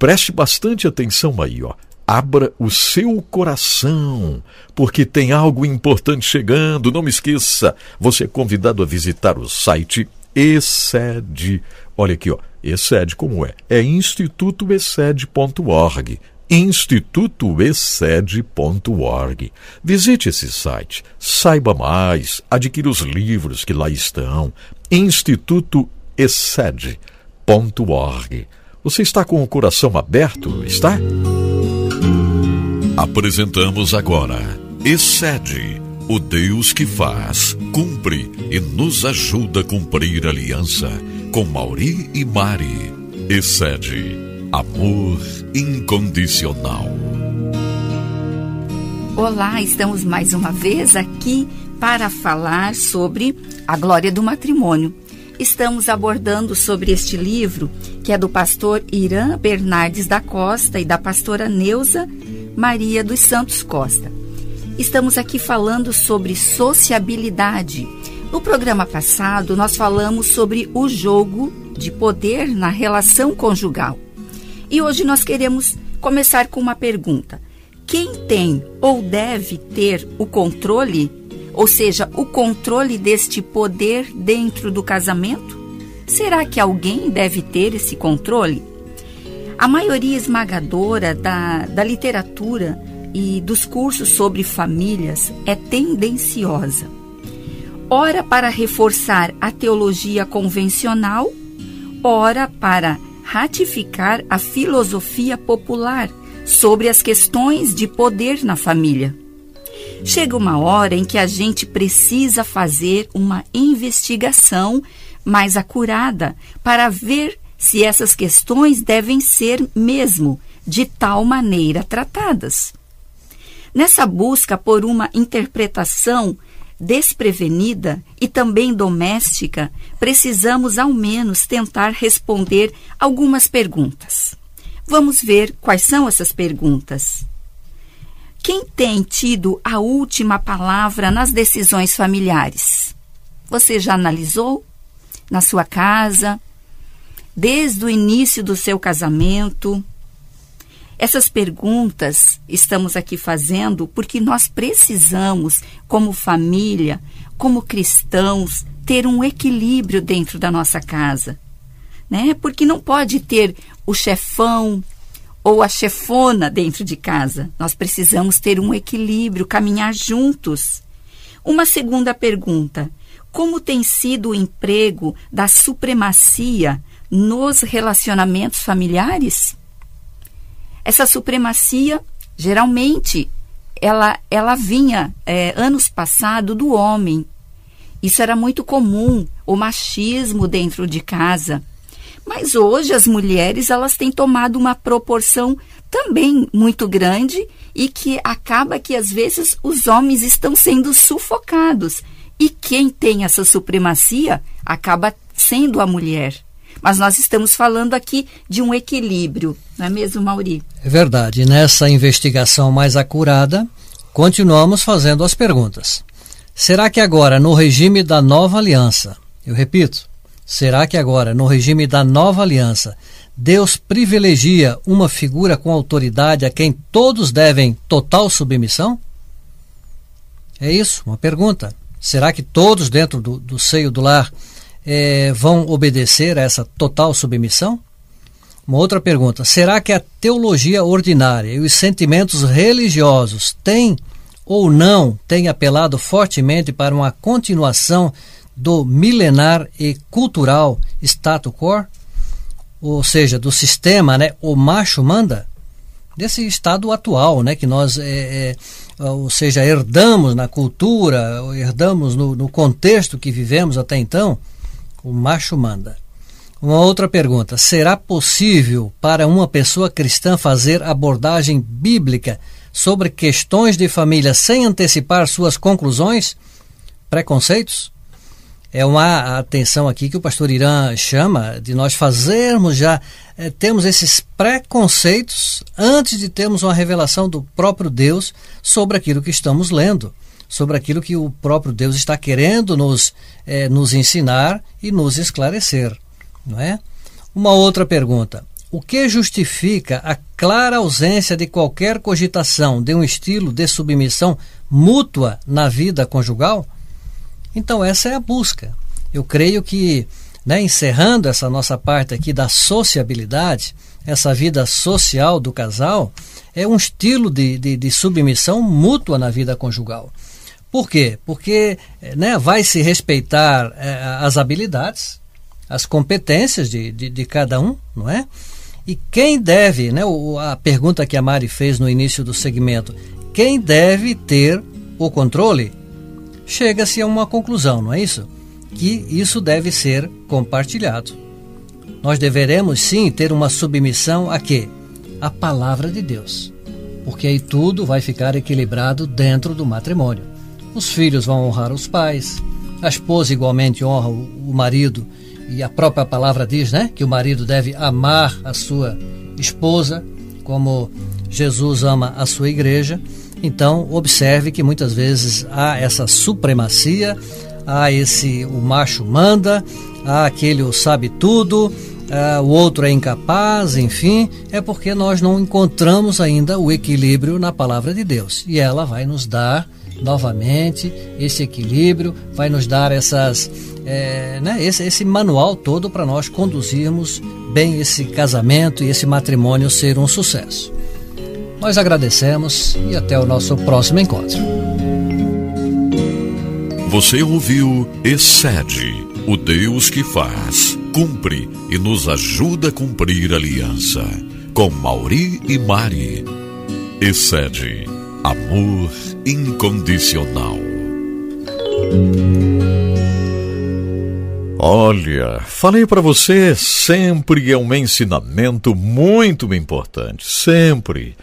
Preste bastante atenção aí, ó. Abra o seu coração, porque tem algo importante chegando. Não me esqueça, você é convidado a visitar o site Excede. Olha aqui, ó. Excede como é? É institutoexcede.org institutoexcede.org. Visite esse site, saiba mais, adquira os livros que lá estão. institutoexcede.org. Você está com o coração aberto, está? Apresentamos agora Excede, o Deus que faz, cumpre e nos ajuda a cumprir a aliança com Mauri e Mari. Excede, amor incondicional. Olá, estamos mais uma vez aqui para falar sobre a glória do matrimônio. Estamos abordando sobre este livro, que é do pastor Irã Bernardes da Costa e da pastora Neuza Maria dos Santos Costa. Estamos aqui falando sobre sociabilidade. No programa passado, nós falamos sobre o jogo de poder na relação conjugal. E hoje nós queremos começar com uma pergunta: quem tem ou deve ter o controle, ou seja, o controle deste poder dentro do casamento? Será que alguém deve ter esse controle? A maioria esmagadora da, da literatura e dos cursos sobre famílias é tendenciosa. Ora para reforçar a teologia convencional, ora para ratificar a filosofia popular sobre as questões de poder na família. Chega uma hora em que a gente precisa fazer uma investigação mais acurada para ver se essas questões devem ser mesmo de tal maneira tratadas. Nessa busca por uma interpretação desprevenida e também doméstica, precisamos ao menos tentar responder algumas perguntas. Vamos ver quais são essas perguntas. Quem tem tido a última palavra nas decisões familiares? Você já analisou? Na sua casa? Desde o início do seu casamento? Essas perguntas estamos aqui fazendo porque nós precisamos, como família, como cristãos, ter um equilíbrio dentro da nossa casa. Né? Porque não pode ter o chefão ou a chefona dentro de casa. Nós precisamos ter um equilíbrio, caminhar juntos. Uma segunda pergunta: como tem sido o emprego da supremacia nos relacionamentos familiares? Essa supremacia, geralmente, ela, ela vinha é, anos passados do homem. Isso era muito comum, o machismo dentro de casa. Mas hoje as mulheres elas têm tomado uma proporção também muito grande e que acaba que às vezes os homens estão sendo sufocados. E quem tem essa supremacia acaba sendo a mulher. Mas nós estamos falando aqui de um equilíbrio, não é mesmo, Mauri? É verdade. Nessa investigação mais acurada, continuamos fazendo as perguntas. Será que agora, no regime da nova aliança, eu repito, será que agora, no regime da nova aliança, Deus privilegia uma figura com autoridade a quem todos devem total submissão? É isso, uma pergunta. Será que todos dentro do, do seio do lar é, vão obedecer a essa total submissão? Uma outra pergunta: será que a teologia ordinária e os sentimentos religiosos têm ou não têm apelado fortemente para uma continuação do milenar e cultural status quo? Ou seja, do sistema, né, o macho manda? Desse estado atual, né, que nós, é, é, ou seja, herdamos na cultura, herdamos no, no contexto que vivemos até então, o macho manda. Uma outra pergunta: será possível para uma pessoa cristã fazer abordagem bíblica sobre questões de família sem antecipar suas conclusões? Preconceitos? É uma atenção aqui que o pastor Irã chama de nós fazermos já, é, temos esses preconceitos antes de termos uma revelação do próprio Deus sobre aquilo que estamos lendo sobre aquilo que o próprio Deus está querendo nos, é, nos ensinar e nos esclarecer. Não é? Uma outra pergunta: o que justifica a clara ausência de qualquer cogitação de um estilo de submissão mútua na vida conjugal? Então, essa é a busca. Eu creio que, né, encerrando essa nossa parte aqui da sociabilidade, essa vida social do casal, é um estilo de, de, de submissão mútua na vida conjugal. Por quê? Porque né, vai se respeitar é, as habilidades, as competências de, de, de, cada um, não é? E quem deve, né, a pergunta que a Mari fez no início do segmento, quem deve ter o controle? Chega-se a uma conclusão, não é isso? Que isso deve ser compartilhado. Nós deveremos sim ter uma submissão a quê? A palavra de Deus. Porque aí tudo vai ficar equilibrado dentro do matrimônio. Os filhos vão honrar os pais, a esposa igualmente honra o marido e a própria palavra diz, né, que o marido deve amar a sua esposa como Jesus ama a sua igreja. Então, observe que muitas vezes há essa supremacia, há esse o macho manda, há aquele o sabe tudo, o outro é incapaz, enfim, é porque nós não encontramos ainda o equilíbrio na palavra de Deus. E ela vai nos dar novamente esse equilíbrio, vai nos dar essas é, né, esse, esse manual todo para nós conduzirmos bem esse casamento e esse matrimônio ser um sucesso. Nós agradecemos e até o nosso próximo encontro. Você ouviu Excede, o Deus que faz, cumpre e nos ajuda a cumprir a aliança. Com Mauri e Mari. Excede, amor incondicional. Olha, falei para você, sempre é um ensinamento muito importante, sempre.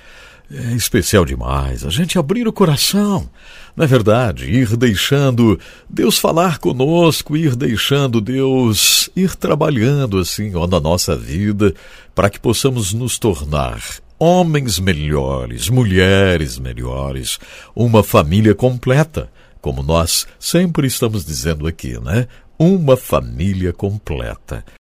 É especial demais a gente abrir o coração, não é verdade? Ir deixando Deus falar conosco, ir deixando Deus ir trabalhando assim ó, na nossa vida, para que possamos nos tornar homens melhores, mulheres melhores, uma família completa, como nós sempre estamos dizendo aqui, né? uma família completa.